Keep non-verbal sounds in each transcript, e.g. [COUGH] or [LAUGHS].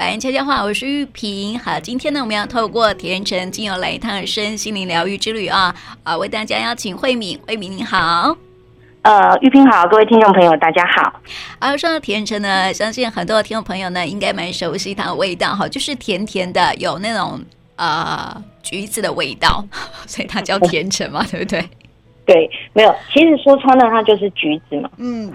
晚安，悄悄话，我是玉萍。好，今天呢，我们要透过甜橙精油来一趟身心灵疗愈之旅啊啊，为大家邀请慧敏，慧敏你好。呃，玉萍好，各位听众朋友大家好。啊说到甜橙呢，相信很多听众朋友呢应该蛮熟悉它的味道哈，就是甜甜的，有那种呃橘子的味道，[LAUGHS] 所以它叫甜橙嘛，对不对？对，没有，其实说穿了它就是橘子嘛，嗯，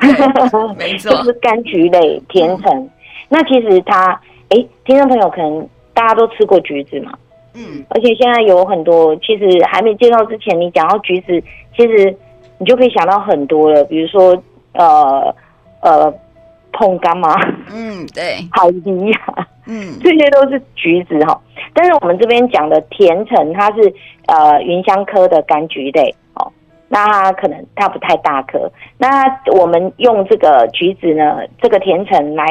没错，[LAUGHS] 就是柑橘类甜橙。嗯、那其实它，哎，听众朋友可能大家都吃过橘子嘛，嗯，而且现在有很多，其实还没介绍之前，你讲到橘子，其实你就可以想到很多了，比如说呃呃碰柑嘛，嗯，对，好梨呀，嗯，这些都是橘子哈。但是我们这边讲的甜橙，它是呃芸香科的柑橘类，哦。那它可能它不太大颗，那我们用这个橘子呢，这个甜橙来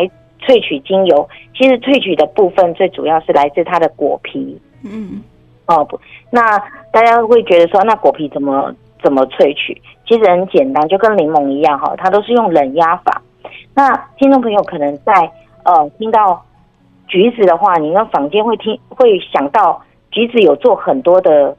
萃取精油，其实萃取的部分最主要是来自它的果皮。嗯，哦不，那大家会觉得说，那果皮怎么怎么萃取？其实很简单，就跟柠檬一样哈，它都是用冷压法。那听众朋友可能在呃听到橘子的话，你那房间会听会想到橘子有做很多的。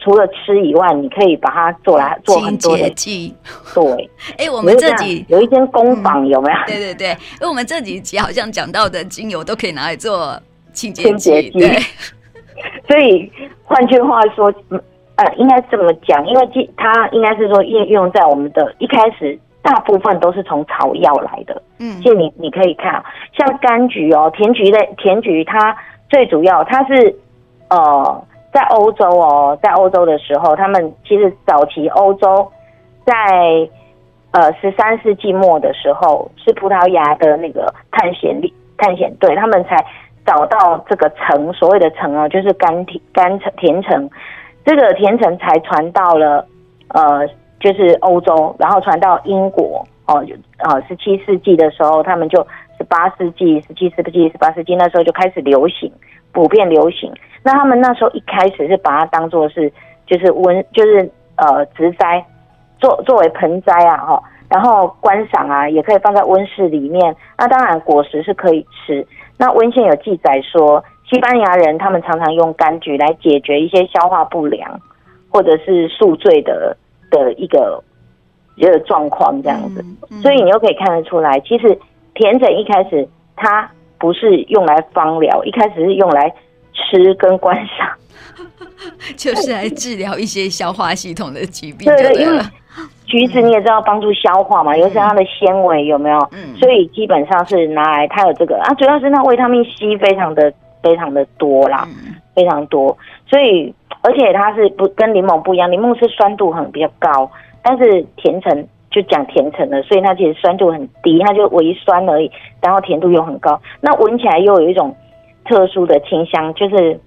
除了吃以外，你可以把它做来做很多的剂。对，哎、欸，我们这几有一间工坊有没有、嗯？对对对，因为我们这几集好像讲到的精油都可以拿来做清洁剂。对，[LAUGHS] 所以换句话说，呃，应该这么讲，因为它应该是说应用在我们的一开始，大部分都是从草药来的。嗯，所以你你可以看，像柑橘哦，甜橘类甜橘，它最主要它是呃。在欧洲哦，在欧洲的时候，他们其实早期欧洲在呃十三世纪末的时候，是葡萄牙的那个探险力探险队，他们才找到这个城，所谓的城啊，就是甘甜甘城甜城，这个甜城才传到了呃就是欧洲，然后传到英国哦，呃十七世纪的时候，他们就十八世纪、十七世纪、十八世纪那时候就开始流行，普遍流行。那他们那时候一开始是把它当做是就是温就是呃植栽，作作为盆栽啊哈，然后观赏啊也可以放在温室里面。那当然果实是可以吃。那文献有记载说，西班牙人他们常常用柑橘来解决一些消化不良或者是宿醉的的一个一个状况这样子。所以你又可以看得出来，其实甜橙一开始它不是用来芳疗，一开始是用来。吃跟观赏，[LAUGHS] 就是来治疗一些消化系统的疾病。对对，因为橘子你也知道帮助消化嘛，尤其它的纤维有没有？嗯，所以基本上是拿来它有这个啊，主要是那维他命 C 非常的非常的多啦，非常多。所以而且它是不跟柠檬不一样，柠檬是酸度很比较高，但是甜橙就讲甜橙了，所以它其实酸度很低，它就微酸而已，然后甜度又很高，那闻起来又有一种。特殊的清香就是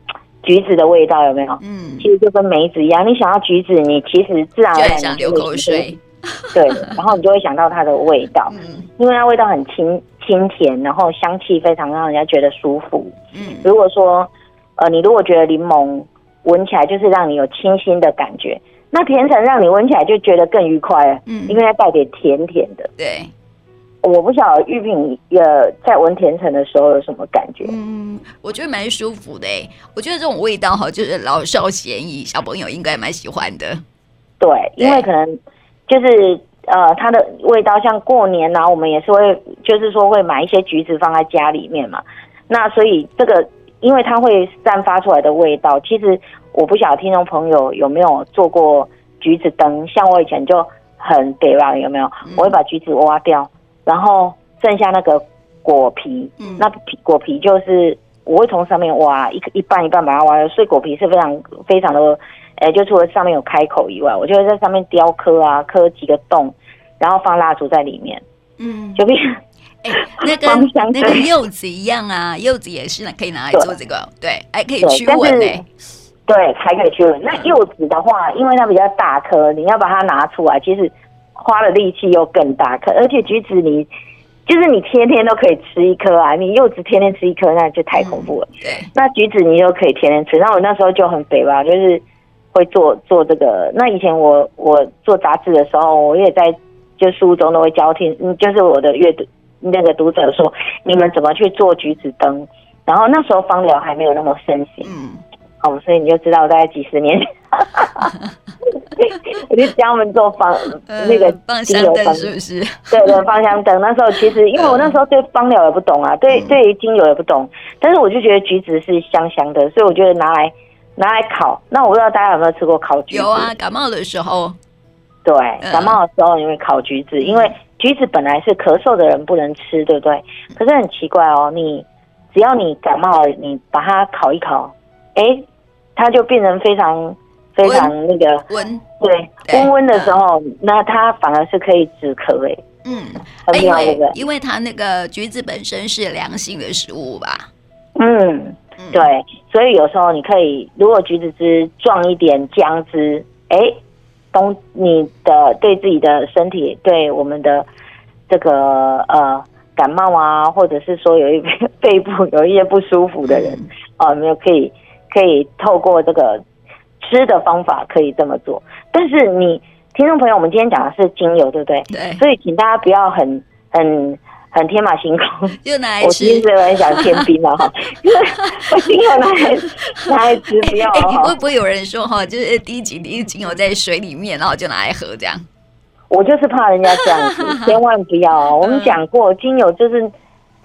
橘子的味道，有没有？嗯，其实就跟梅子一样，你想要橘子，你其实自然而然想流口水，对，然后你就会想到它的味道，[LAUGHS] 嗯，因为它味道很清清甜，然后香气非常让人家觉得舒服。嗯，如果说呃，你如果觉得柠檬闻起来就是让你有清新的感觉，那甜橙让你闻起来就觉得更愉快了，嗯，因为它带点甜甜的，对。我不晓得玉萍呃在闻甜橙的时候有什么感觉？嗯，我觉得蛮舒服的诶。我觉得这种味道哈，就是老少咸宜，小朋友应该蛮喜欢的。对，因为可能就是呃，它的味道像过年啊，我们也是会就是说会买一些橘子放在家里面嘛。那所以这个因为它会散发出来的味道，其实我不晓得听众朋友有没有做过橘子灯，像我以前就很北吧，有没有？我会把橘子挖掉。然后剩下那个果皮，嗯，那皮果皮就是我会从上面挖一一半一半把它挖掉，所以果皮是非常非常的，诶、欸，就除了上面有开口以外，我就会在上面雕刻啊，刻几个洞，然后放蜡烛在里面，嗯，就变，哎、欸，[LAUGHS] 那跟那个柚子一样啊，柚子也是可以拿来做这个，对，对还可以驱蚊呢，对，还可以驱蚊。那柚子的话，因为它比较大颗，你要把它拿出来，其实。花的力气又更大，可而且橘子你就是你天天都可以吃一颗啊，你柚子天天吃一颗那就太恐怖了。嗯、对，那橘子你又可以天天吃。那我那时候就很肥吧，就是会做做这个。那以前我我做杂志的时候，我也在就书中都会教听，就是我的阅读那个读者说，你们怎么去做橘子灯？然后那时候芳疗还没有那么盛行，嗯，哦，所以你就知道大概几十年前，[LAUGHS] [LAUGHS] 我就教他们做芳、呃、那个芳香灯是不是？对对，芳香灯。那时候其实因为我那时候对芳疗也不懂啊，对对于精油也不懂，但是我就觉得橘子是香香的，所以我觉得拿来拿来烤。那我不知道大家有没有吃过烤橘子？有啊，感冒的时候。对，感冒的时候因为烤橘子，因为橘子本来是咳嗽的人不能吃，对不对？可是很奇怪哦，你只要你感冒了，你把它烤一烤，哎，它就变成非常非常那个温，对，温温的时候，那它反而是可以止咳哎。嗯，因为因为它那个橘子本身是凉性的食物吧？嗯，对，所以有时候你可以，如果橘子汁撞一点姜汁，哎。东，你的对自己的身体，对我们的这个呃感冒啊，或者是说有一背 [LAUGHS] 部有一些不舒服的人啊，没有可以可以透过这个吃的方法可以这么做。但是你听众朋友，我们今天讲的是精油，对不对？对。所以请大家不要很很。很天马行空，就 [LAUGHS] 拿来吃。我其实很想天兵了哈，因为我精油拿来拿来吃不要、欸欸。会不会有人说哈，就是滴几滴精油在水里面，然后就拿来喝这样？我就是怕人家这样子，[LAUGHS] 千万不要哦。我们讲过，精油就是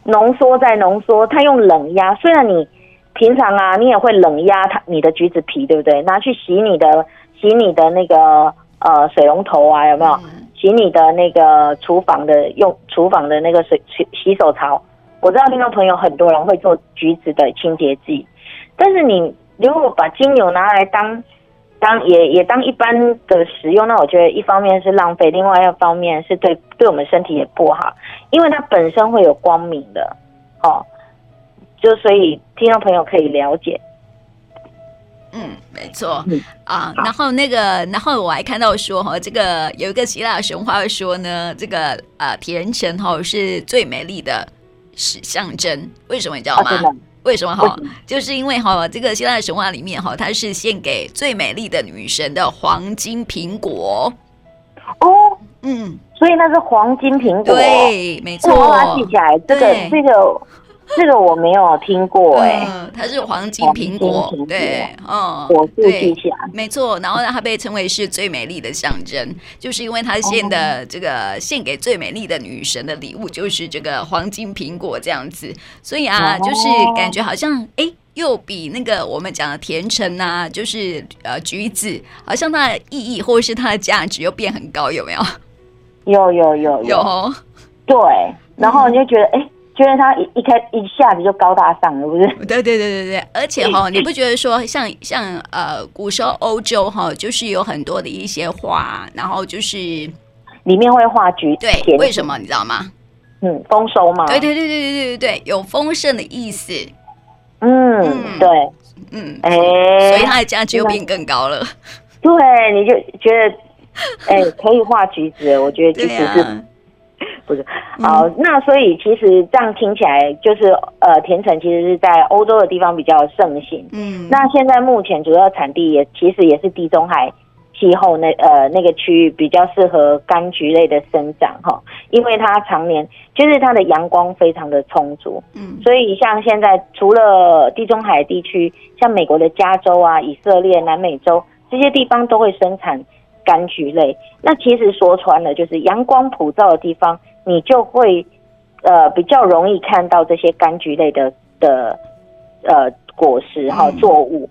浓缩再浓缩，它用冷压。虽然你平常啊，你也会冷压它你的橘子皮，对不对？拿去洗你的洗你的那个呃水龙头啊，有没有？嗯洗你的那个厨房的用厨房的那个水洗洗手槽，我知道听众朋友很多人会做橘子的清洁剂，但是你如果把精油拿来当当也也当一般的使用，那我觉得一方面是浪费，另外一方面是对对我们身体也不好，因为它本身会有光明的，哦，就所以听众朋友可以了解。嗯，没错、嗯、啊。然后那个，然后我还看到说哈，这个有一个希腊神话说呢，这个呃甜橙哈是最美丽的是象征。为什么你知道吗？啊、为什么哈？就是因为哈，这个希腊神话里面哈，它是献给最美丽的女神的黄金苹果。哦，嗯，所以那是黄金苹果。对，没错。我把它记起来，这个这个。这个我没有听过哎、欸嗯，它是黄金苹果，苹果对，嗯，我是记起来，没错。然后呢，它被称为是最美丽的象征，就是因为它献的这个献给最美丽的女神的礼物就是这个黄金苹果这样子，所以啊，就是感觉好像哎，又比那个我们讲的甜橙啊，就是呃橘子，好像它的意义或者是它的价值又变很高，有没有？有有有有，有对，然后你就觉得哎。觉得它一一开一下子就高大上了，不是？对对对对对，而且哈，你不觉得说像像呃，古时候欧洲哈，就是有很多的一些画，然后就是里面会画橘子，对，为什么你知道吗？嗯，丰收嘛。对对对对对对对，有丰盛的意思。嗯，嗯对，嗯，哎、欸，所以它的价值又变更高了。对，你就觉得哎、欸，可以画橘子，我觉得橘子是。不是，好，那所以其实这样听起来就是，呃，甜橙其实是在欧洲的地方比较盛行。嗯，那现在目前主要产地也其实也是地中海气候那呃那个区域比较适合柑橘类的生长哈，因为它常年就是它的阳光非常的充足。嗯，所以像现在除了地中海地区，像美国的加州啊、以色列、南美洲这些地方都会生产柑橘类。那其实说穿了，就是阳光普照的地方。你就会，呃，比较容易看到这些柑橘类的的，呃，果实哈作物。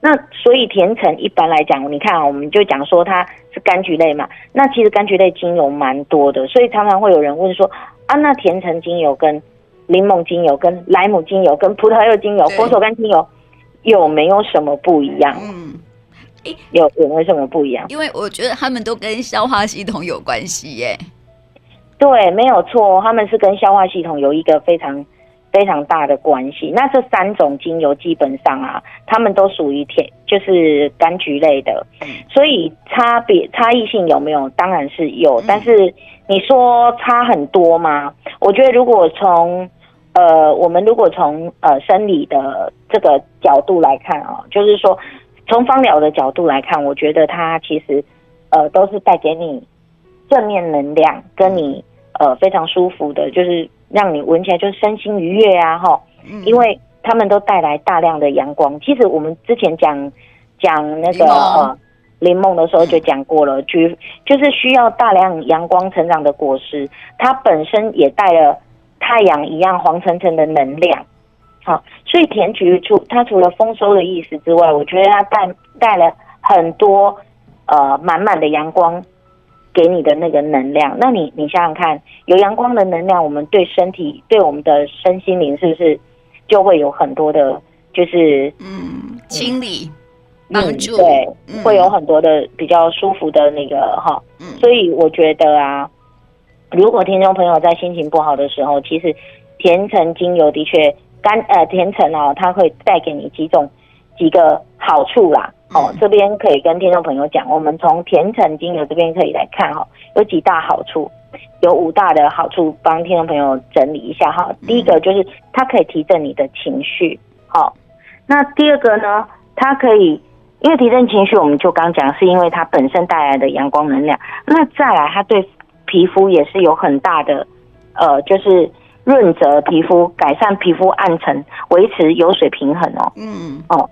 那所以甜橙一般来讲，你看啊，我们就讲说它是柑橘类嘛。那其实柑橘类精油蛮多的，所以常常会有人问说啊，那甜橙精油跟柠檬精油、跟莱姆精油、跟葡萄柚精油、佛手柑精油有没有什么不一样？嗯，有有没有什么不一样？因为我觉得他们都跟消化系统有关系耶。对，没有错，他们是跟消化系统有一个非常非常大的关系。那这三种精油基本上啊，他们都属于甜，就是柑橘类的，所以差别差异性有没有？当然是有，但是你说差很多吗？我觉得如果从呃，我们如果从呃生理的这个角度来看啊，就是说从芳疗的角度来看，我觉得它其实呃都是带给你正面能量，跟你。呃，非常舒服的，就是让你闻起来就是身心愉悦啊，哈，因为他们都带来大量的阳光。其实我们之前讲讲那个呃柠檬的时候就讲过了，就就是需要大量阳光成长的果实，它本身也带了太阳一样黄澄澄的能量。好，所以甜菊除它除了丰收的意思之外，我觉得它带带了很多呃满满的阳光给你的那个能量。那你你想想看，有阳光的能量，我们对身体对我们的身心灵是不是就会有很多的，就是嗯清理帮助，对，会有很多的比较舒服的那个哈。嗯，所以我觉得啊，如果听众朋友在心情不好的时候，其实甜橙精油的确。甘呃甜橙哦，它会带给你几种几个好处啦。哦，这边可以跟听众朋友讲，我们从甜橙精油这边可以来看哈，有几大好处，有五大的好处，帮听众朋友整理一下哈。第一个就是它可以提振你的情绪，好。那第二个呢，它可以因为提振情绪，我们就刚讲是因为它本身带来的阳光能量。那再来，它对皮肤也是有很大的呃，就是。润泽皮肤，改善皮肤暗沉，维持油水平衡哦。嗯哦，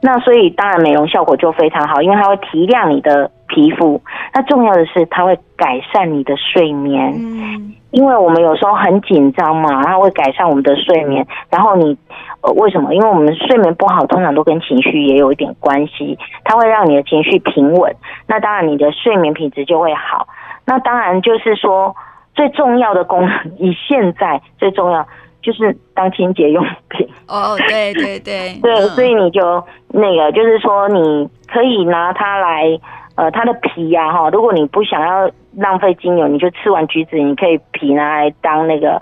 那所以当然美容效果就非常好，因为它会提亮你的皮肤。那重要的是，它会改善你的睡眠。嗯，因为我们有时候很紧张嘛，它会改善我们的睡眠。然后你呃，为什么？因为我们睡眠不好，通常都跟情绪也有一点关系。它会让你的情绪平稳，那当然你的睡眠品质就会好。那当然就是说。最重要的功能，以现在最重要就是当清洁用品。哦，对对对，对，[LAUGHS] 所以你就那个，就是说你可以拿它来，呃，它的皮呀，哈，如果你不想要浪费精油，你就吃完橘子，你可以皮拿来当那个。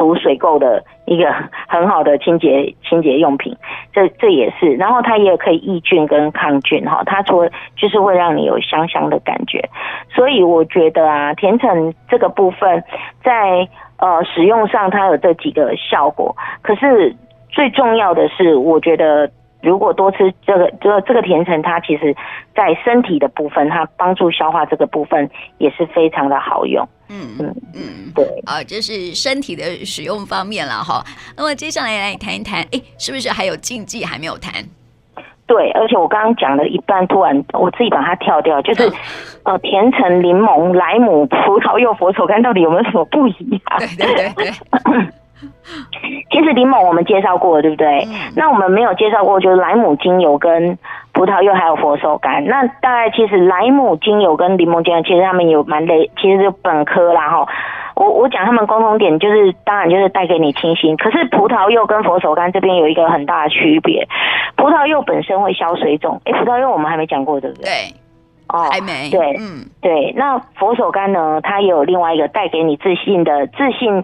除水垢的一个很好的清洁 [LAUGHS] 清洁用品，这这也是，然后它也可以抑菌跟抗菌哈，它除了就是会让你有香香的感觉，所以我觉得啊，甜橙这个部分在呃使用上它有这几个效果，可是最重要的是，我觉得。如果多吃这个这个这个甜橙，它其实在身体的部分，它帮助消化这个部分也是非常的好用。嗯嗯嗯，对啊，这是身体的使用方面了哈。那么接下来来谈一谈，哎，是不是还有禁忌还没有谈？对，而且我刚刚讲了一半，突然我自己把它跳掉，就是、嗯、呃，甜橙、柠檬、莱姆、葡萄柚、佛手柑到底有没有什么不一样？对对对对。其实柠檬我们介绍过了，对不对？嗯、那我们没有介绍过，就是莱姆精油跟葡萄柚还有佛手柑。那大概其实莱姆精油跟柠檬精油，其实他们有蛮类，其实就本科啦哈。我我讲他们共同点就是，当然就是带给你清新。可是葡萄柚跟佛手柑这边有一个很大的区别，葡萄柚本身会消水肿。哎，葡萄柚我们还没讲过，对不对？对，哦，还没。对，嗯，对。那佛手柑呢？它也有另外一个带给你自信的自信。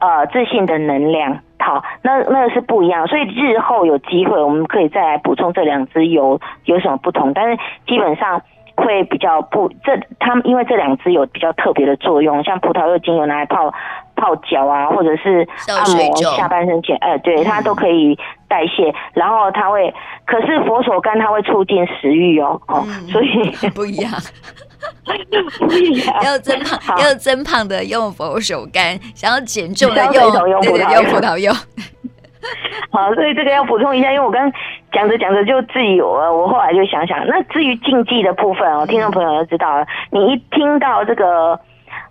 呃，自信的能量，好，那那个是不一样，所以日后有机会我们可以再来补充这两支油有什么不同，但是基本上会比较不，这他们因为这两支有比较特别的作用，像葡萄柚精油拿来泡泡脚啊，或者是按摩下半身前，呃，对，它都可以代谢，嗯、然后它会，可是佛手柑它会促进食欲哦，哦，嗯、所以 [LAUGHS] 不一样。[LAUGHS] 要增胖，好要增胖的用佛手柑，想要减重的用用葡萄柚。葡萄柚 [LAUGHS] 好，所以这个要补充一下，因为我刚讲着讲着就自己有了，我后来就想想，那至于禁忌的部分哦，听众朋友就知道了，你一听到这个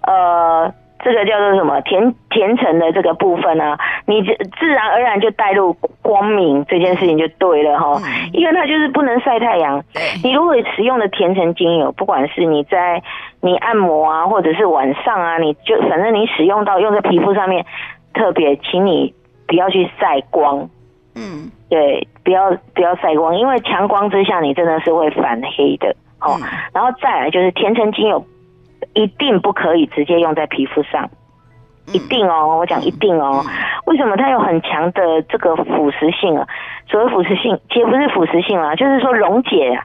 呃。这个叫做什么甜甜橙的这个部分呢、啊？你就自然而然就带入光明这件事情就对了哈，因为它就是不能晒太阳。你如果使用的甜橙精油，不管是你在你按摩啊，或者是晚上啊，你就反正你使用到用在皮肤上面，特别请你不要去晒光。嗯，对，不要不要晒光，因为强光之下你真的是会反黑的。哦，然后再来就是甜橙精油。一定不可以直接用在皮肤上，一定哦，我讲一定哦。为什么它有很强的这个腐蚀性啊？所谓腐蚀性，其实不是腐蚀性啊，就是说溶解啊。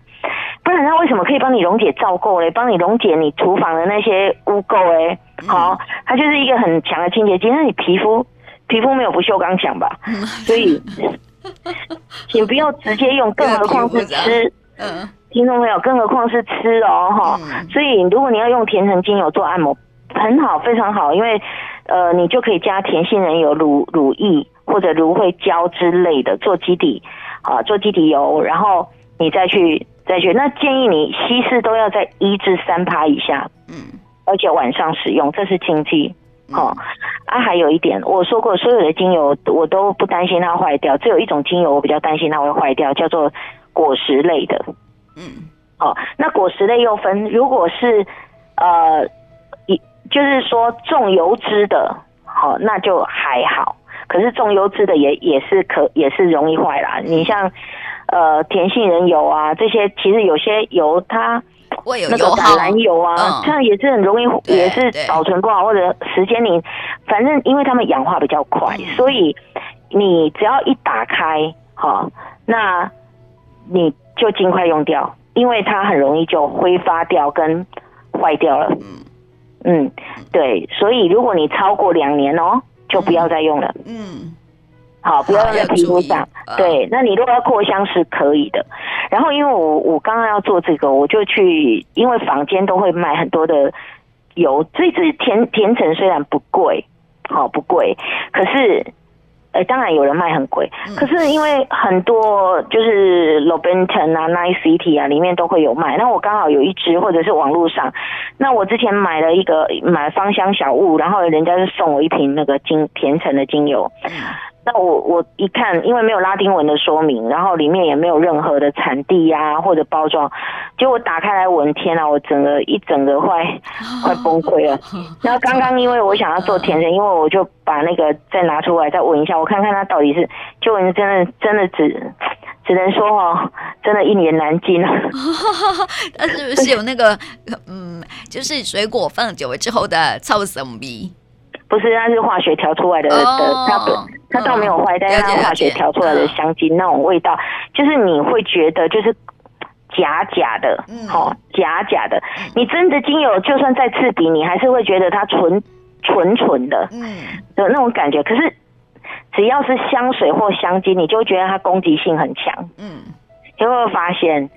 不然它为什么可以帮你溶解皂垢嘞？帮你溶解你厨房的那些污垢哎？好，它就是一个很强的清洁剂。那你皮肤皮肤没有不锈钢强吧？所以，请不要直接用，[LAUGHS] 更何况是吃。嗯。听众朋友，更何况是吃哦，哈，所以如果你要用甜橙精油做按摩，很好，非常好，因为呃，你就可以加甜杏仁油、乳乳液，或者芦荟胶之类的做基底，啊，做基底油，然后你再去再去。那建议你稀释都要在一至三趴以下，嗯，而且晚上使用，这是禁忌。哦，啊，还有一点，我说过，所有的精油我都不担心它坏掉，只有一种精油我比较担心它会坏掉，叫做果实类的。嗯，哦，那果实类又分，如果是呃，一就是说重油脂的，好，那就还好。可是重油脂的也也是可也是容易坏啦。你像呃甜杏仁油啊这些，其实有些油它。有那个橄榄油啊，嗯、这样也是很容易，也是保存不好，或者时间你反正因为它们氧化比较快，嗯、所以你只要一打开，好，那你就尽快用掉，因为它很容易就挥发掉跟坏掉了。嗯嗯，对，所以如果你超过两年哦，就不要再用了。嗯。嗯好，不要用在皮肤上。对，那你如果要扩香是可以的。然后，因为我我刚刚要做这个，我就去，因为坊间都会卖很多的油。这支甜甜橙虽然不贵，好不贵，可是，呃，当然有人卖很贵。可是因为很多就是 Lobenton 啊、Nice City 啊里面都会有卖。那我刚好有一支，或者是网络上，那我之前买了一个买芳香小物，然后人家就送我一瓶那个精甜橙的精油。那我我一看，因为没有拉丁文的说明，然后里面也没有任何的产地呀、啊、或者包装，结果打开来闻，天啊，我整个一整个快 [LAUGHS] 快崩溃了。然后刚刚因为我想要做甜点，因为我就把那个再拿出来再闻一下，我看看它到底是，就真的真的只只能说哦，真的一言难尽啊。它 [LAUGHS] 是不是有那个嗯，就是水果放久了之后的臭什么味？不是，它是化学调出来的的，它倒没有坏，但是它化学调出来的香精那种味道，就是你会觉得就是假假的，好假假的。你真的精油就算再刺鼻，你还是会觉得它纯纯纯的，嗯，的那种感觉。可是只要是香水或香精，你就会觉得它攻击性很强，嗯。就会发现，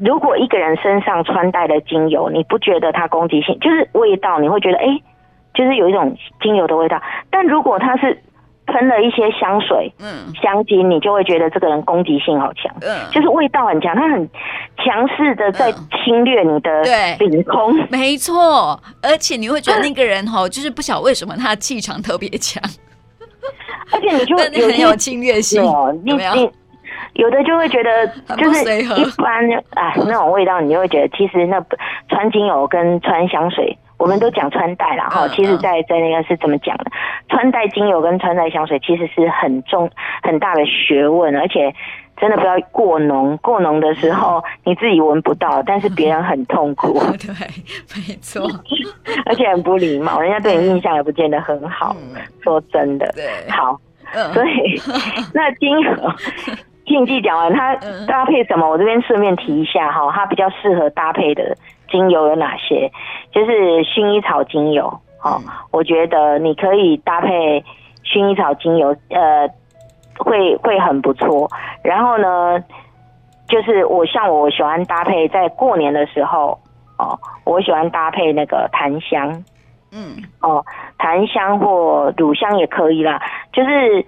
如果一个人身上穿戴的精油，你不觉得它攻击性，就是味道，你会觉得哎。就是有一种精油的味道，但如果它是喷了一些香水、嗯，香精，你就会觉得这个人攻击性好强，嗯，就是味道很强，他很强势的在侵略你的领空，嗯、没错，而且你会觉得那个人哈，[LAUGHS] 就是不晓得为什么他的气场特别强，而且你就 [LAUGHS] 会有很有侵略性，有你有？你有的就会觉得就是一般啊那种味道，你就会觉得其实那穿精油跟穿香水。我们都讲穿戴啦，哈，其实在在那个是怎么讲的？穿戴精油跟穿戴香水其实是很重很大的学问，而且真的不要过浓，过浓的时候你自己闻不到，但是别人很痛苦。[LAUGHS] 对，没错，[LAUGHS] 而且很不礼貌，人家对你印象也不见得很好。说真的，对，好，所以 [LAUGHS] 那精油禁忌讲完，它搭配什么？我这边顺便提一下哈，它比较适合搭配的。精油有哪些？就是薰衣草精油，哦，我觉得你可以搭配薰衣草精油，呃，会会很不错。然后呢，就是我像我喜欢搭配，在过年的时候，哦，我喜欢搭配那个檀香，嗯，哦，檀香或乳香也可以啦，就是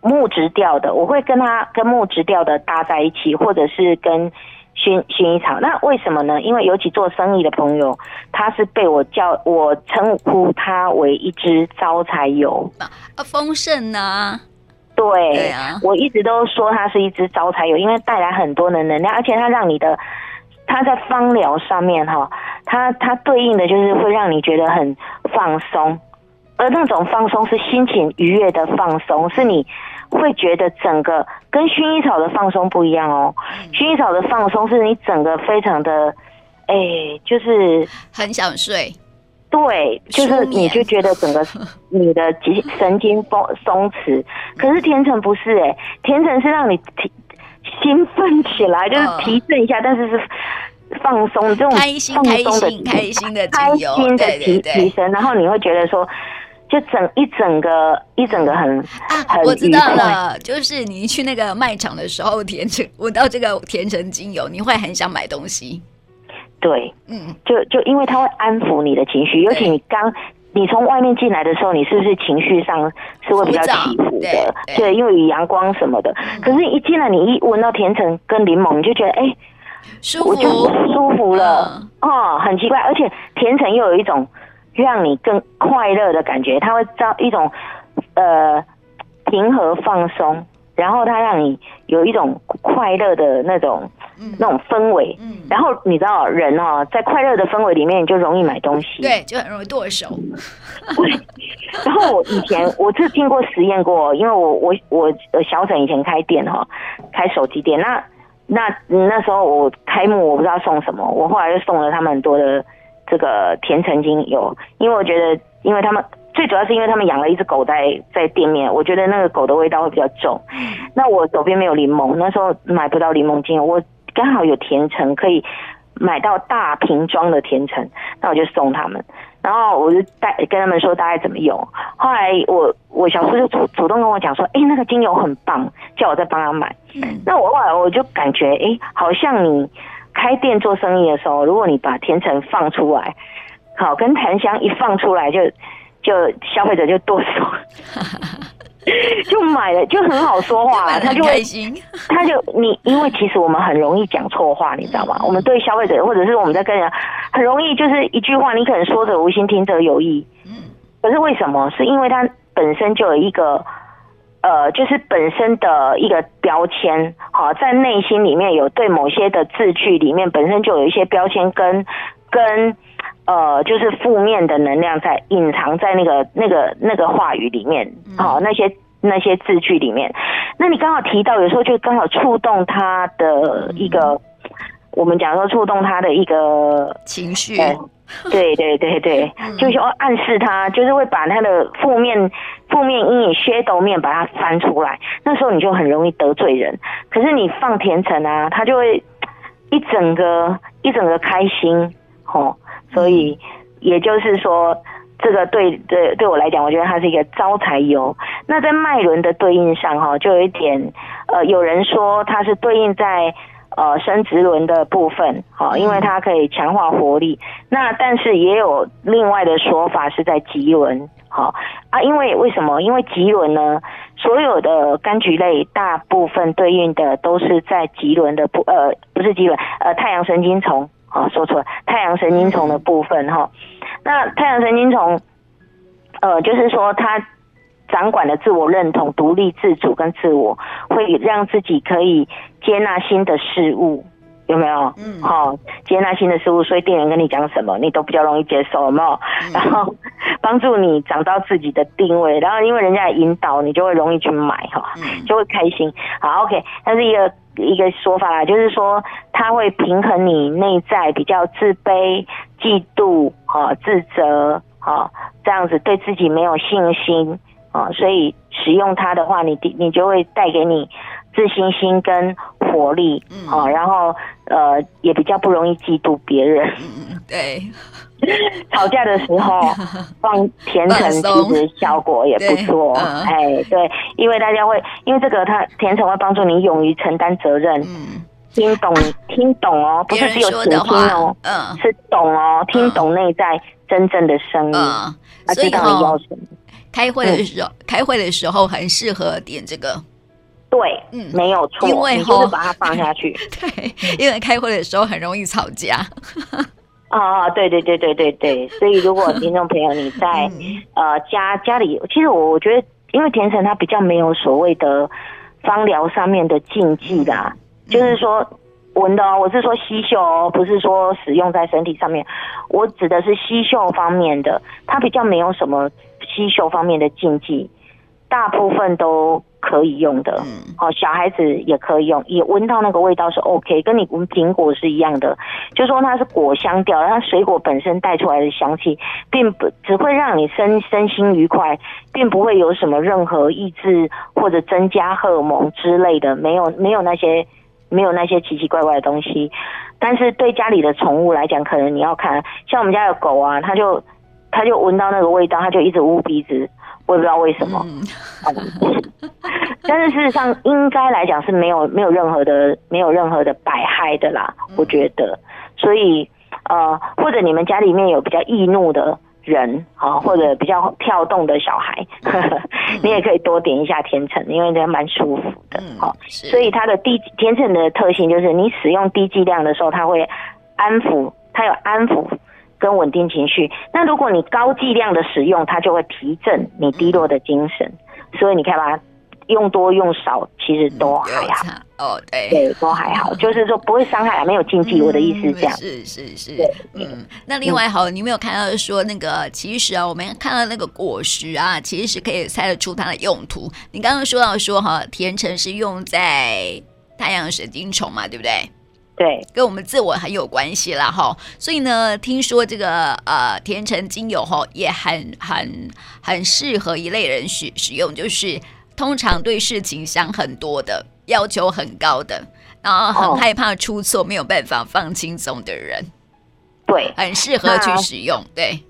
木质调的，我会跟它跟木质调的搭在一起，或者是跟。薰薰衣草，那为什么呢？因为尤其做生意的朋友，他是被我叫我称呼他为一支招财油啊，丰盛呢？对，对啊，我一直都说它是一支招财油，因为带来很多的能量，而且它让你的，它在芳疗上面哈，它它对应的就是会让你觉得很放松，而那种放松是心情愉悦的放松，是你。会觉得整个跟薰衣草的放松不一样哦，薰衣草的放松是你整个非常的，哎，就是很想睡，对，就是你就觉得整个 [LAUGHS] 你的神经松松弛，可是甜橙不是哎，甜橙是让你提兴奋起来，就是提振一下，但是是放松这种开心开心开心的开心的提提升，然后你会觉得说。就整一整个一整个很啊，很我知道了，就是你去那个卖场的时候，甜橙闻到这个甜橙精油，你会很想买东西。对，嗯，就就因为它会安抚你的情绪，尤其你刚你从外面进来的时候，你是不是情绪上是会比较起伏的？对，因为有阳光什么的。嗯、可是，一进来，你一闻到甜橙跟柠檬，你就觉得哎，舒服，我就舒服了。嗯、哦，很奇怪，而且甜橙又有一种让你更快乐的感觉，它会造一种呃平和放松。然后它让你有一种快乐的那种、嗯、那种氛围，嗯，然后你知道人哦，在快乐的氛围里面，你就容易买东西，对，就很容易剁手。[LAUGHS] 对，然后我以前我是经过实验过，因为我我我小沈以前开店哈，开手机店，那那那时候我开幕我不知道送什么，我后来就送了他们很多的这个甜橙精油，因为我觉得因为他们。最主要是因为他们养了一只狗在在店面，我觉得那个狗的味道会比较重。那我手边没有柠檬，那时候买不到柠檬精油，我刚好有甜橙可以买到大瓶装的甜橙，那我就送他们。然后我就带跟他们说大概怎么用。后来我我小叔就主主动跟我讲说，哎、欸，那个精油很棒，叫我再帮他买。那我后来我就感觉，哎、欸，好像你开店做生意的时候，如果你把甜橙放出来，好，跟檀香一放出来就。就消费者就剁手，[LAUGHS] 就买了，就很好说话，[LAUGHS] 他就开心，[LAUGHS] 他就你，因为其实我们很容易讲错话，你知道吗？我们对消费者或者是我们在跟人，很容易就是一句话，你可能说者无心，听者有意。嗯，可是为什么？是因为它本身就有一个，呃，就是本身的一个标签，好，在内心里面有对某些的字句里面本身就有一些标签跟跟。呃，就是负面的能量在隐藏在那个那个那个话语里面，好、那些那些字句里面。那你刚好提到，有时候就刚好触动他的一个，嗯、我们讲说触动他的一个情绪、呃。对对对对，嗯、就是说暗示他，就是会把他的负面负面阴影、噱头面把它翻出来。那时候你就很容易得罪人。可是你放甜橙啊，他就会一整个一整个开心，吼、哦。所以，也就是说，这个对对对我来讲，我觉得它是一个招财油。那在脉轮的对应上，哈，就有一点，呃，有人说它是对应在呃生殖轮的部分，哈，因为它可以强化活力。那但是也有另外的说法是在棘轮，好啊，因为为什么？因为棘轮呢，所有的柑橘类大部分对应的都是在棘轮的部，呃，不是棘轮，呃，太阳神经丛。啊，说错了，太阳神经丛的部分哈，那太阳神经丛，呃，就是说它掌管的自我认同、独立自主跟自我，会让自己可以接纳新的事物，有没有？嗯，好，接纳新的事物，所以店员跟你讲什么，你都比较容易接受，有没有？然后帮助你找到自己的定位，然后因为人家引导，你就会容易去买哈，就会开心。好，OK，那是一个。一个说法啦，就是说它会平衡你内在比较自卑、嫉妒、哈、自责、哈这样子对自己没有信心啊，所以使用它的话，你你就会带给你自信心跟活力，啊，然后呃也比较不容易嫉妒别人。嗯，对。[LAUGHS] 吵架的时候 [LAUGHS] 放甜橙，其实效果也不错。哎，对，因为大家会，因为这个它甜橙会帮助你勇于承担责任。嗯，听懂，听懂哦，不是只有倾听哦，嗯，是懂哦，听懂内在真正的声音，啊，知道你要什么。开会的时候，开会的时候很适合点这个。对，嗯，没有错，因为就是把它放下去。[LAUGHS] 对，因为开会的时候很容易吵架。啊，[LAUGHS] 对对对对对对，所以如果 [LAUGHS] 听众朋友你在呃家家里，其实我我觉得，因为甜橙它比较没有所谓的芳疗上面的禁忌啦，就是说闻的哦，我是说吸嗅哦，不是说使用在身体上面，我指的是吸嗅方面的，它比较没有什么吸嗅方面的禁忌，大部分都。可以用的，嗯。好，小孩子也可以用，也闻到那个味道是 OK，跟你闻苹果是一样的，就说它是果香调，它水果本身带出来的香气，并不只会让你身身心愉快，并不会有什么任何抑制或者增加荷尔蒙之类的，没有没有那些没有那些奇奇怪怪的东西。但是对家里的宠物来讲，可能你要看，像我们家的狗啊，它就它就闻到那个味道，它就一直捂鼻子。我也不知道为什么，嗯、但是事实上应该来讲是没有没有任何的没有任何的百害的啦，我觉得。所以呃，或者你们家里面有比较易怒的人，啊，或者比较跳动的小孩，呵呵 [LAUGHS] 你也可以多点一下甜橙，因为这蛮舒服的。所以它的低甜橙的特性就是，你使用低剂量的时候，它会安抚，它有安抚跟稳定情绪。那如果你高剂量的使用，它就会提振你低落的精神。嗯、所以你看吧。用多用少其实都还好哦，对对，都还好，就是说不会伤害，没有禁忌。我的意思是这样，是是是，嗯。那另外好，你没有看到说那个，其实啊，我们看到那个果实啊，其实是可以猜得出它的用途。你刚刚说到说哈，甜橙是用在太阳神经虫嘛，对不对？对，跟我们自我很有关系啦哈。所以呢，听说这个呃甜橙精油哈，也很很很适合一类人使使用，就是。通常对事情想很多的，要求很高的，然后很害怕出错，没有办法放轻松的人，对，很适合去使用，对，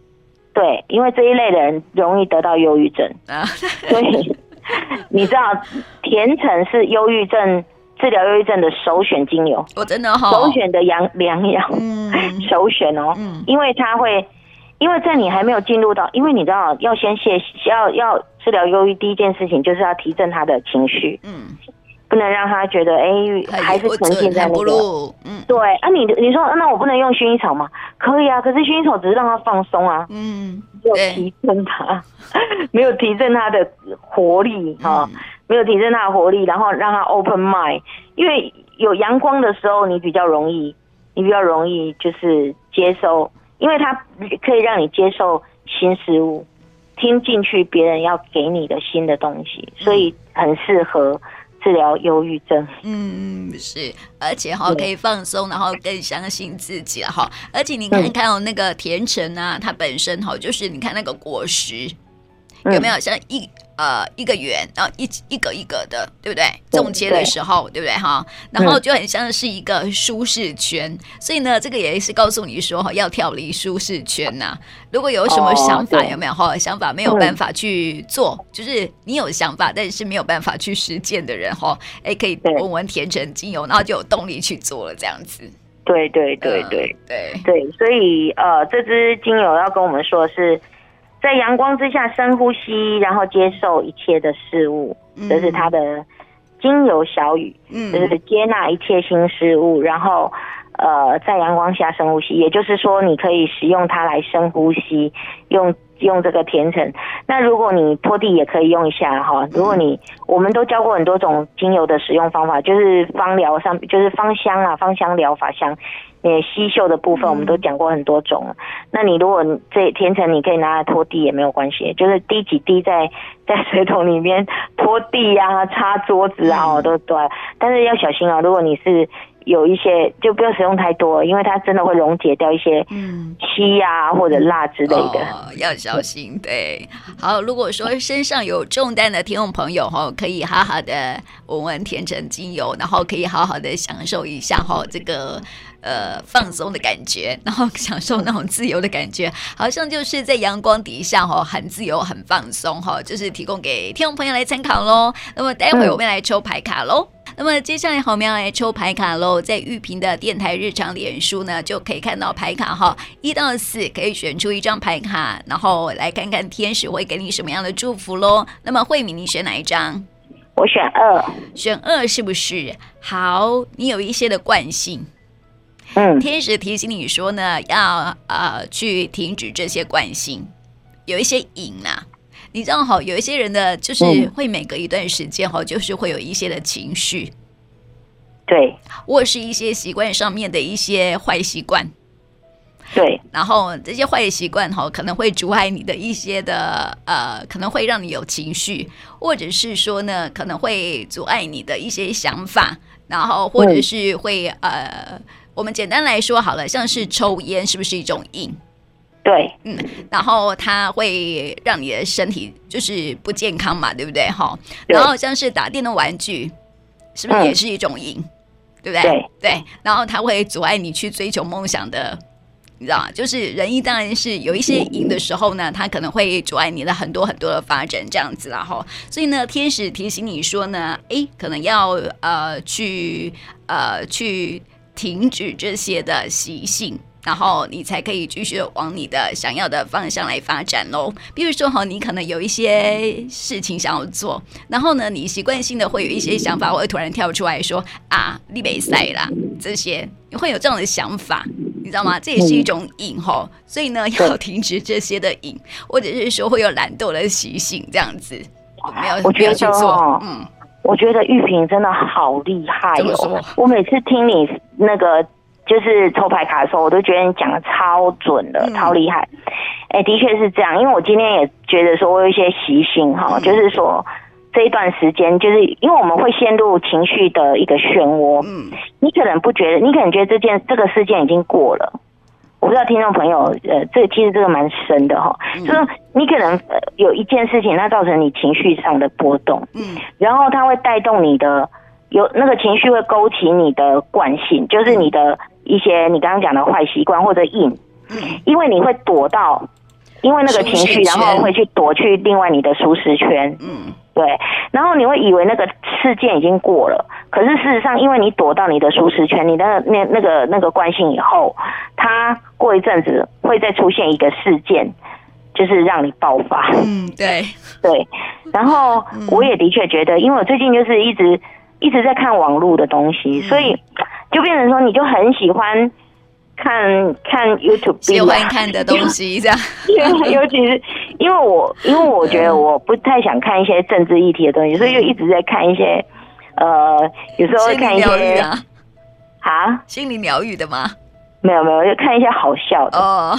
对，因为这一类的人容易得到忧郁症。啊，[LAUGHS] 所以你知道甜橙是忧郁症治疗忧郁症的首选精油，我真的好首选的良良药，嗯，[LAUGHS] 首选哦，嗯，因为它会。因为在你还没有进入到，因为你知道要先卸，要要治疗忧郁，第一件事情就是要提振他的情绪，嗯，不能让他觉得哎、欸、还是沉浸在那个，嗯，对啊你，你你说那我不能用薰衣草吗？可以啊，可是薰衣草只是让他放松啊，嗯，没有提振他，[LAUGHS] 没有提振他的活力哈，没有提振他的活力，然后让他 open mind，因为有阳光的时候，你比较容易，你比较容易就是接受。因为它可以让你接受新事物，听进去别人要给你的新的东西，所以很适合治疗忧郁症。嗯，是，而且哈可以放松，然后更相信自己了哈。而且你看看哦，那个甜橙啊，它本身哈就是你看那个果实有没有像一。呃，一个圆，然后一一格一格的，对不对？中间的时候，对，对不对哈？然后就很像是一个舒适圈，嗯、所以呢，这个也是告诉你说哈，要跳离舒适圈呐、啊。如果有什么想法，哦、有没有哈？想法没有办法去做，嗯、就是你有想法，但是没有办法去实践的人哈，哎，可以闻闻甜橙精油，然后就有动力去做了，这样子。对对对对、嗯、对对，所以呃，这支精油要跟我们说的是。在阳光之下深呼吸，然后接受一切的事物，这是他的精油小语，嗯，就是接纳一切新事物，然后呃，在阳光下深呼吸，也就是说，你可以使用它来深呼吸，用用这个甜橙。那如果你拖地也可以用一下哈。如果你我们都教过很多种精油的使用方法，就是芳疗上，就是芳香啊，芳香疗法香。也吸嗅的部分，我们都讲过很多种。嗯、那你如果这甜橙，你可以拿来拖地也没有关系，就是滴几滴在 [LAUGHS] 在水桶里面拖地啊、擦桌子啊，嗯、都对。但是要小心啊，如果你是。有一些就不要使用太多，因为它真的会溶解掉一些嗯漆啊或者蜡之类的，哦，要小心。对，好，如果说身上有重担的听众朋友哈，可以好好的闻闻甜橙精油，然后可以好好的享受一下哈这个呃放松的感觉，然后享受那种自由的感觉，好像就是在阳光底下哈很自由很放松哈，就是提供给听众朋友来参考喽。那么待会我们来抽牌卡喽。那么接下来，我们要来抽牌卡喽。在玉屏的电台日常脸书呢，就可以看到牌卡哈，一到四可以选出一张牌卡，然后来看看天使会给你什么样的祝福喽。那么慧敏，你选哪一张？我选二，选二是不是？好，你有一些的惯性，嗯，天使提醒你说呢，要呃去停止这些惯性，有一些瘾呐、啊。你知道哈，有一些人的就是会每隔一段时间哈，就是会有一些的情绪，对，或是一些习惯上面的一些坏习惯，对，然后这些坏习惯哈，可能会阻碍你的一些的呃，可能会让你有情绪，或者是说呢，可能会阻碍你的一些想法，然后或者是会呃，我们简单来说好了，像是抽烟是不是一种瘾？对，嗯，然后它会让你的身体就是不健康嘛，对不对？哈，然后像是打电动玩具，是不是也是一种瘾？嗯、对不对？对，对，然后它会阻碍你去追求梦想的，你知道吗？就是人一当然是有一些瘾的时候呢，它可能会阻碍你的很多很多的发展，这样子啦，哈。所以呢，天使提醒你说呢，诶，可能要呃去呃去停止这些的习性。然后你才可以继续往你的想要的方向来发展喽。比如说哈，你可能有一些事情想要做，然后呢，你习惯性的会有一些想法，会突然跳出来说啊，你没赛啦，这些你会有这样的想法，你知道吗？这也是一种瘾哈，所以呢，要停止这些的瘾，或者是说会有懒惰的习性，这样子，没有，我觉得去做，嗯。我觉得玉萍真的好厉害哦！我每次听你那个就是抽牌卡的时候，我都觉得你讲的超准的，嗯、超厉害。哎、欸，的确是这样，因为我今天也觉得说我有一些习性哈，嗯、就是说这一段时间，就是因为我们会陷入情绪的一个漩涡。嗯，你可能不觉得，你可能觉得这件这个事件已经过了。我不知道听众朋友，呃，这个、其实这个蛮深的哈，嗯、就是你可能呃有一件事情，它造成你情绪上的波动，嗯，然后它会带动你的有那个情绪会勾起你的惯性，就是你的一些你刚刚讲的坏习惯或者瘾，嗯，因为你会躲到，因为那个情绪，然后会去躲去另外你的舒适圈，嗯。对，然后你会以为那个事件已经过了，可是事实上，因为你躲到你的舒适圈，你的那那个那个惯性以后，它过一阵子会再出现一个事件，就是让你爆发。嗯，对对。然后我也的确觉得，因为我最近就是一直一直在看网络的东西，所以就变成说，你就很喜欢。看看 YouTube，喜欢看的东西 [LAUGHS] 这样，尤其是因为我，因为我觉得我不太想看一些政治议题的东西，所以就一直在看一些，呃，有时候会看一些啊，啊，心灵疗愈的吗？没有没有，就看一些好笑的。哦，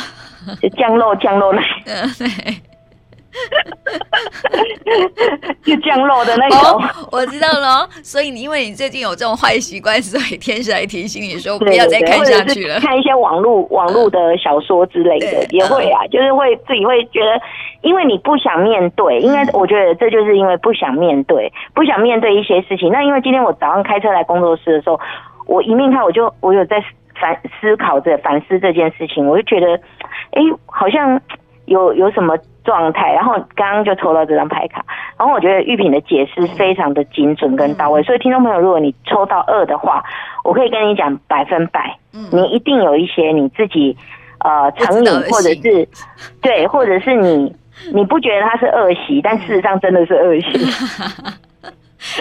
就降落降落那。[LAUGHS] [LAUGHS] 就降落的那种，oh, 我知道了。所以你因为你最近有这种坏习惯，所以天使来提醒你说不要再看下去了。看一些网络网络的小说之类的也会啊，就是会自己会觉得，因为你不想面对，应该我觉得这就是因为不想面对，不想面对一些事情。那因为今天我早上开车来工作室的时候，我一面看我就我有在反思考着反思这件事情，我就觉得，哎，好像有有什么。状态，然后刚刚就抽到这张牌卡，然后我觉得玉品的解释非常的精准跟到位，所以听众朋友，如果你抽到二的话，我可以跟你讲百分百，你一定有一些你自己呃成瘾，或者是对，或者是你你不觉得它是恶习，但事实上真的是恶习。[LAUGHS]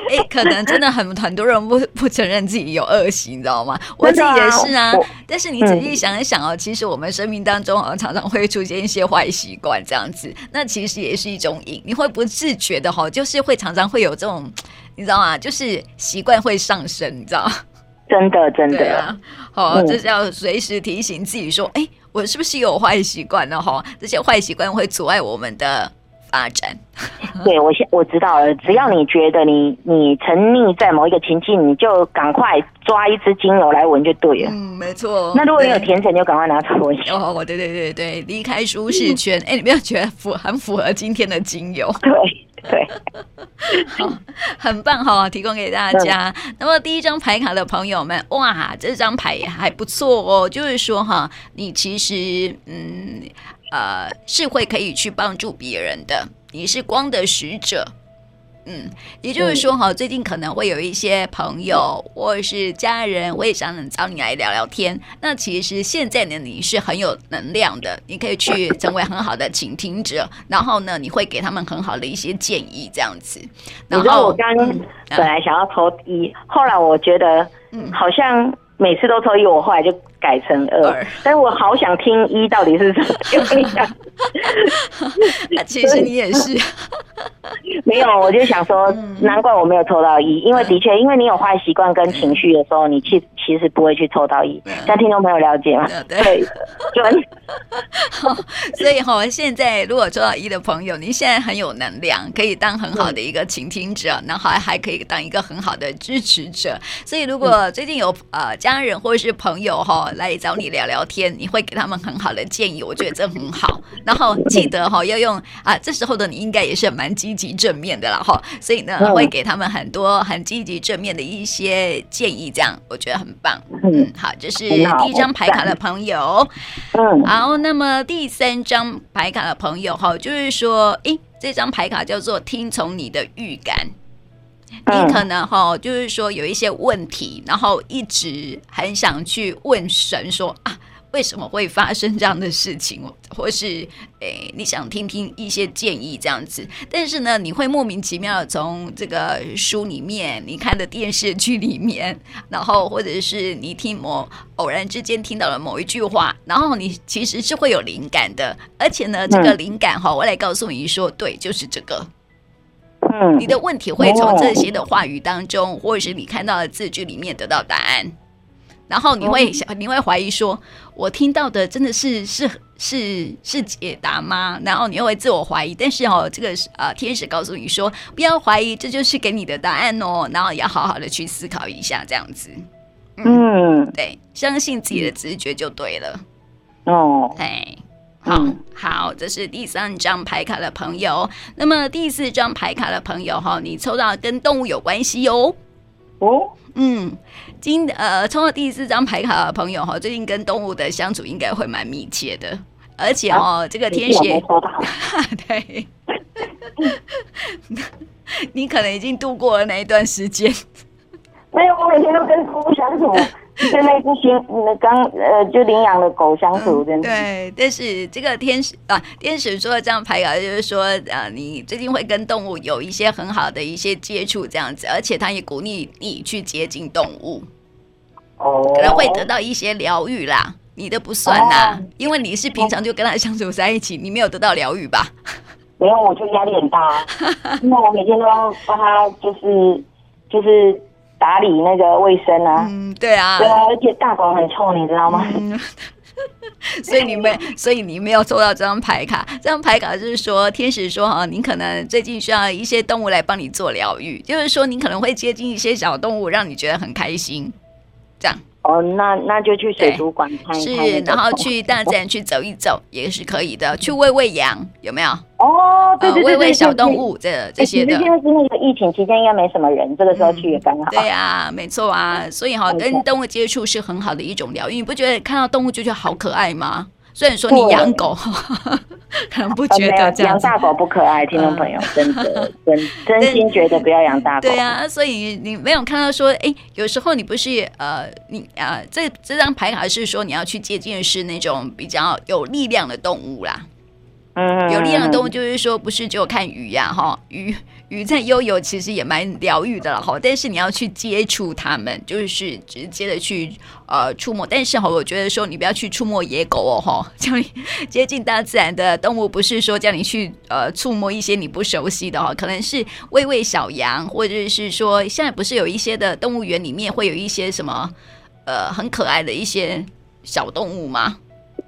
哎、欸，可能真的很很多人不 [LAUGHS] 不承认自己有恶习，你知道吗？我自己也是啊。但是你仔细想一想哦，其实我们生命当中常常会出现一些坏习惯，这样子，那其实也是一种瘾。你会不自觉的哈，就是会常常会有这种，你知道吗？就是习惯会上升，你知道吗？[LAUGHS] 真的，真的啊。好，就是要随时提醒自己说，哎、欸，我是不是有坏习惯了？哈，这些坏习惯会阻碍我们的。发展，[LAUGHS] 对，我现我知道了。只要你觉得你你沉溺在某一个情境，你就赶快抓一支精油来闻就对了。嗯，没错。那如果你有甜橙，你就赶快拿出来闻。[LAUGHS] 哦，对对对对，离开舒适圈。哎、嗯，你不要觉得符很符合今天的精油。对 [LAUGHS] 对，好，很棒哈，提供给大家。嗯、那么第一张牌卡的朋友们，哇，这张牌也还不错哦。就是说哈，你其实嗯。呃，是会可以去帮助别人的，你是光的使者，嗯，也就是说哈，最近可能会有一些朋友或者是家人，我也想找你来聊聊天。那其实现在的你是很有能量的，你可以去成为很好的倾听者，然后呢，你会给他们很好的一些建议，这样子。然后我刚本来想要抽一，后来我觉得，嗯，好像。每次都抽一，我后来就改成二，二但是我好想听一到底是什么。[LAUGHS] [LAUGHS] 其实你也是，[LAUGHS] 没有，我就想说，难怪我没有抽到一，因为的确，因为你有坏习惯跟情绪的时候，你其其实不会去抽到一。让听众朋友了解吗？对，准。所以哈，现在如果抽到一的朋友，您现在很有能量，可以当很好的一个倾听者，然后还还可以当一个很好的支持者。所以如果最近有呃。家人或者是朋友哈来找你聊聊天，你会给他们很好的建议，我觉得这很好。然后记得哈要用啊，这时候的你应该也是蛮积极正面的了哈，所以呢会给他们很多很积极正面的一些建议，这样我觉得很棒。嗯，好，这是第一张牌卡的朋友。嗯，好，那么第三张牌卡的朋友哈，就是说，诶，这张牌卡叫做听从你的预感。你可能哈，就是说有一些问题，然后一直很想去问神说啊，为什么会发生这样的事情，[LAUGHS] 或是诶，你想听听一些建议这样子。但是呢，你会莫名其妙的从这个书里面、你看的电视剧里面，然后或者是你听某偶然之间听到了某一句话，然后你其实是会有灵感的。而且呢，这个灵感哈，我来告诉你说，对，就是这个。嗯，你的问题会从这些的话语当中，或者是你看到的字句里面得到答案。然后你会想，你会怀疑说，我听到的真的是是是是解答吗？然后你又会自我怀疑。但是哦，这个呃，天使告诉你说，不要怀疑，这就是给你的答案哦。然后要好好的去思考一下，这样子。嗯，嗯对，相信自己的直觉就对了。哦，哎，好好，这是第三张牌卡的朋友。那么第四张牌卡的朋友哈，你抽到跟动物有关系哟。哦，嗯。今呃，抽到第四张牌卡的朋友哈，最近跟动物的相处应该会蛮密切的，而且哦，啊、这个天蝎，[LAUGHS] 对，[LAUGHS] 你可能已经度过了那一段时间。没有，我每天都跟动物相处，跟那只新那刚呃就领养的狗相处，真的、嗯。对，但是这个天使啊，天使说的这张牌卡就是说，呃，你最近会跟动物有一些很好的一些接触，这样子，而且他也鼓励你去接近动物。哦，可能会得到一些疗愈啦，你的不算呐，因为你是平常就跟他相处在一起，你没有得到疗愈吧？[LAUGHS] 没有，我就压力很大，因为我每天都要帮他，就是就是打理那个卫生啊。嗯，对啊，对啊，而且大狗很臭，你知道吗？嗯、[LAUGHS] 所以你没，所以你没有抽到这张牌卡。这张牌卡就是说，天使说哈，你可能最近需要一些动物来帮你做疗愈，就是说你可能会接近一些小动物，让你觉得很开心。这样哦，那那就去水族馆看一看，是，然后去大自然去走一走也是可以的，去喂喂羊有没有？哦，对对对，喂喂小动物这这些的。因为是那个疫情期间，应该没什么人，这个时候去也刚好。对呀，没错啊，所以哈，跟动物接触是很好的一种疗愈。你不觉得看到动物就觉得好可爱吗？虽然说你养狗，[LAUGHS] 可能不觉得这样。养大狗不可爱，听众朋友，真的真真心觉得不要养大狗。对啊，所以你没有看到说，哎，有时候你不是呃，你啊，这这张牌卡是说你要去接近是那种比较有力量的动物啦。有力量的动物就是说，不是只有看鱼呀，哈，鱼。鱼在悠游，其实也蛮疗愈的了哈。但是你要去接触它们，就是直接的去呃触摸。但是哈，我觉得说你不要去触摸野狗哦哈。[LAUGHS] 叫你接近大自然的动物，不是说叫你去呃触摸一些你不熟悉的哈。可能是喂喂小羊，或者是说现在不是有一些的动物园里面会有一些什么呃很可爱的一些小动物吗？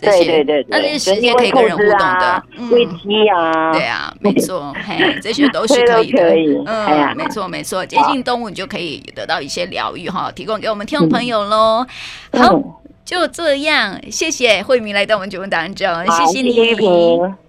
对对对，那这些时间可以跟人互动的，喂鸡啊，对啊，没错，嘿，这些都是可以的，[LAUGHS] 嗯，没错没错，接近动物你就可以得到一些疗愈哈，提供给我们听众朋友喽。好，就这样，谢谢慧明来到我们节目当中，谢谢你。